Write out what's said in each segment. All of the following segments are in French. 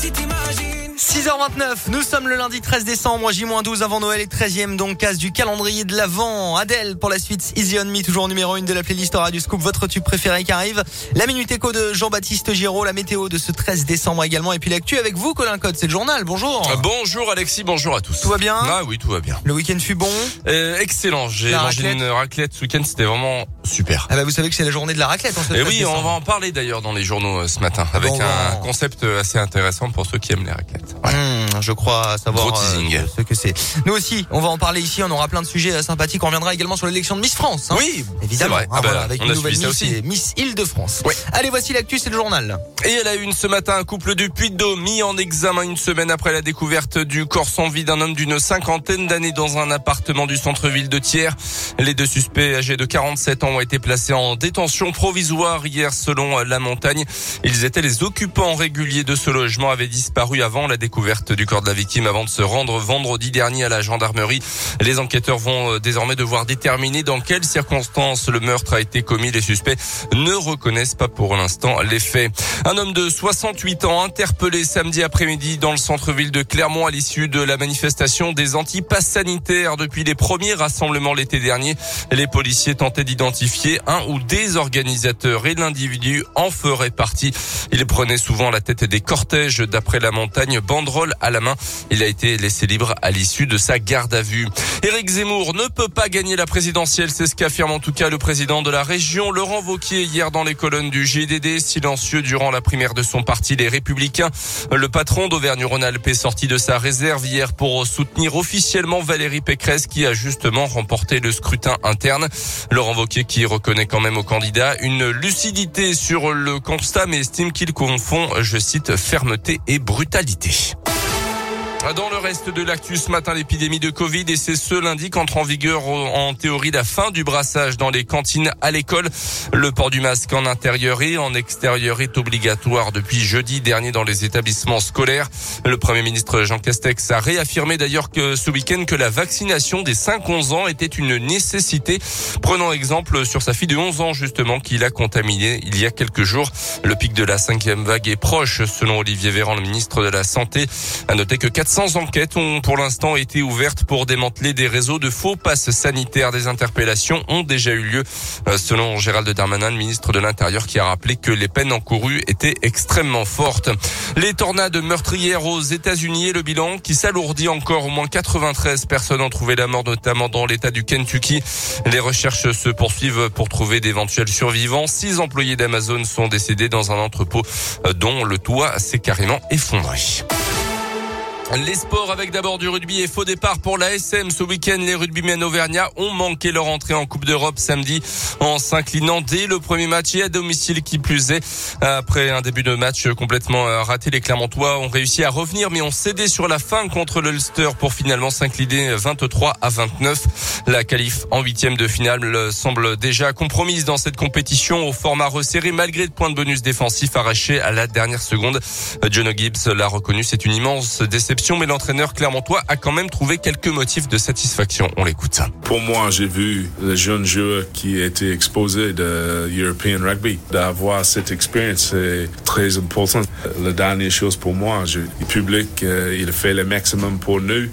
si t'imagines. 6h29, nous sommes le lundi 13 décembre, J-12 avant Noël et 13e donc case du calendrier de l'Avent. Adèle pour la suite, Easy On Me, toujours numéro 1 de la playlist Radio Scoop, votre tube préféré qui arrive. La Minute Éco de Jean-Baptiste Giraud, la météo de ce 13 décembre également. Et puis l'actu avec vous, Colin Code, c'est le journal, bonjour. Euh, Bonjour Alexis, bonjour à tous. Tout va bien? Ah oui, tout va bien. Le week-end fut bon? Euh, excellent, j'ai mangé raclette? une raclette ce week-end, c'était vraiment super. Ah bah vous savez que c'est la journée de la raclette en ce Et 13 oui, on va en parler d'ailleurs dans les journaux euh, ce matin, avec Bon, un bon. concept euh, assez intéressant pour ceux qui aiment les raclettes. Ouais. Mmh, je crois savoir euh, ce que c'est. Nous aussi, on va en parler ici. On aura plein de sujets sympathiques. On reviendra également sur l'élection de Miss France. hein. Oui, Évidemment, vrai. hein, Ah bah, voilà, avec on une a nouvelle Miss, aussi. Miss Île-de-France. Allez, voici l'actu, c'est le journal. Et elle a une ce matin un couple du Puy-de-Dôme mis en examen une semaine après la découverte du corps sans vie d'un homme d'une cinquantaine d'années dans un appartement du centre-ville de Thiers. Les deux suspects âgés de 47 ans ont été placés en détention provisoire hier selon la montagne. Ils étaient les occupants réguliers de ce logement avaient disparu avant la découverte du corps de la victime avant de se rendre vendredi dernier à la gendarmerie. Les enquêteurs vont euh, désormais devoir déterminer dans quelles circonstances le meurtre a été commis. Les suspects ne reconnaissent pas pour l'instant les faits. Un homme de 68 ans interpellé samedi après-midi dans le centre-ville de Clermont à l'issue de la manifestation des anti-passes sanitaires depuis les premiers rassemblements l'été dernier. Les policiers tentaient d'identifier un ou des organisateurs et l'individu en ferait partie. Il prenait souvent la tête des cortèges d'après la montagne, banderole à la main. Il a été laissé libre à l'issue de sa garde à vue. Éric Zemmour ne peut pas gagner la présidentielle, c'est ce qu'affirme en tout cas le président de la région, Laurent Vauquier, hier dans les colonnes du GDD, silencieux durant la primaire de son parti, les Républicains. Le patron d'Auvergne-Rhône-Alpes est sorti de sa réserve hier pour soutenir officiellement Valérie Pécresse qui a justement remporté le scrutin interne. Laurent Vauquier qui reconnaît quand même au candidat une lucidité sur le constat mais estime qu'il confond, je cite, fermeté et brutalité. Dans le reste de l'actu ce matin, l'épidémie de Covid et c'est ce lundi qu'entre en vigueur euh, en théorie la fin du brassage dans les cantines à l'école. Le port du masque en intérieur et en extérieur est obligatoire depuis jeudi dernier dans les établissements scolaires. Le Premier ministre Jean Castex a réaffirmé d'ailleurs que ce week-end que la vaccination des 5-11 ans était une nécessité. Prenons exemple sur sa fille de 11 ans justement qui l'a contaminée il y a quelques jours. Le pic de la cinquième vague est proche selon Olivier Véran, le ministre de la Santé. À noter que 400 enquêtes ont pour l'instant été ouvertes pour démanteler des réseaux de faux passes sanitaires. Des interpellations ont déjà eu lieu euh, selon Gérald Darmanin, le ministre de l'Intérieur, qui a rappelé que les peines encourues étaient extrêmement fortes. Les tornades meurtrières aux États-Unis et le bilan qui s'alourdit encore. Au moins 93 personnes ont trouvé la mort, notamment dans l'État du Kentucky. Les recherches se poursuivent pour trouver d'éventuels survivants. Six employés d'Amazon sont décédés dans un entrepôt euh, dont le toit s'est carrément effondré. Les sports avec d'abord du rugby et faux départ pour la SM. Ce week-end, les rugbymen auvergnats ont manqué leur entrée en Coupe d'Europe samedi en s'inclinant dès le premier match et à domicile qui plus est. Après un début de match complètement euh, raté, les Clermontois ont réussi à revenir mais ont cédé sur la fin contre le Ulster pour finalement s'incliner 23 à 29. La qualif en huitième de finale semble déjà compromise dans cette compétition au format resserré malgré le point de bonus défensif arraché à la dernière seconde. John Gibbs l'a reconnu, c'est une immense déception mais l'entraîneur clermontois a quand même trouvé quelques motifs de satisfaction. On l'écoute. Pour moi, j'ai vu les jeunes joueurs qui étaient exposés de European Rugby. D'avoir cette expérience, c'est très important. La dernière chose pour moi, le public, euh, il fait le maximum pour nous.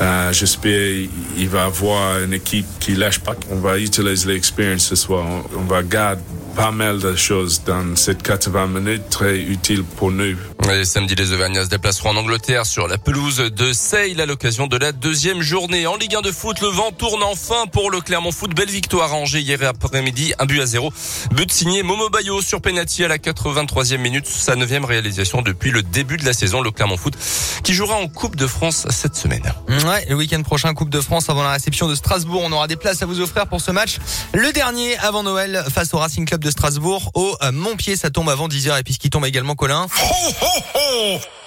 Euh, J'espère il va avoir une équipe qui lâche pas. On va utiliser l'expérience ce soir. On va garder pas mal de choses dans cette 80 minutes très utiles pour nous. Et samedi, les Auvergnats se déplaceront en Angleterre sur la pelouse de Sale à l'occasion de la deuxième journée. En Ligue 1 de foot, le vent tourne enfin pour le Clermont Foot. Belle victoire à Angers hier après-midi, un but à zéro. But signé Momo Bayo sur penalty à la 83e minute, sa neuvième réalisation depuis le début de la saison. Le Clermont Foot qui jouera en Coupe de France cette semaine. Ouais, le week-end prochain, Coupe de France avant la réception de Strasbourg. On aura des places à vous offrir pour ce match. Le dernier avant Noël face au Racing Club de Strasbourg au euh, Montpied. Ça tombe avant 10h et puis ce qui tombe également, Colin.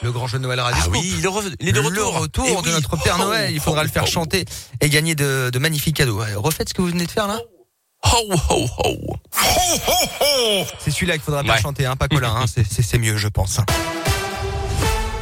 Le grand jeu de Noël Radio Ah oui, il est, de Le retour. retour Eh de oui. notre Père Oh, Noël. Il faudra oh, le faire oh. chanter et gagner de, de magnifiques cadeaux. Refaites ce que vous venez de faire là. Ho, ho, ho. C'est celui-là qu'il faudra Ouais. chanter, hein, pas Colin. Hein. C'est- mieux, je pense.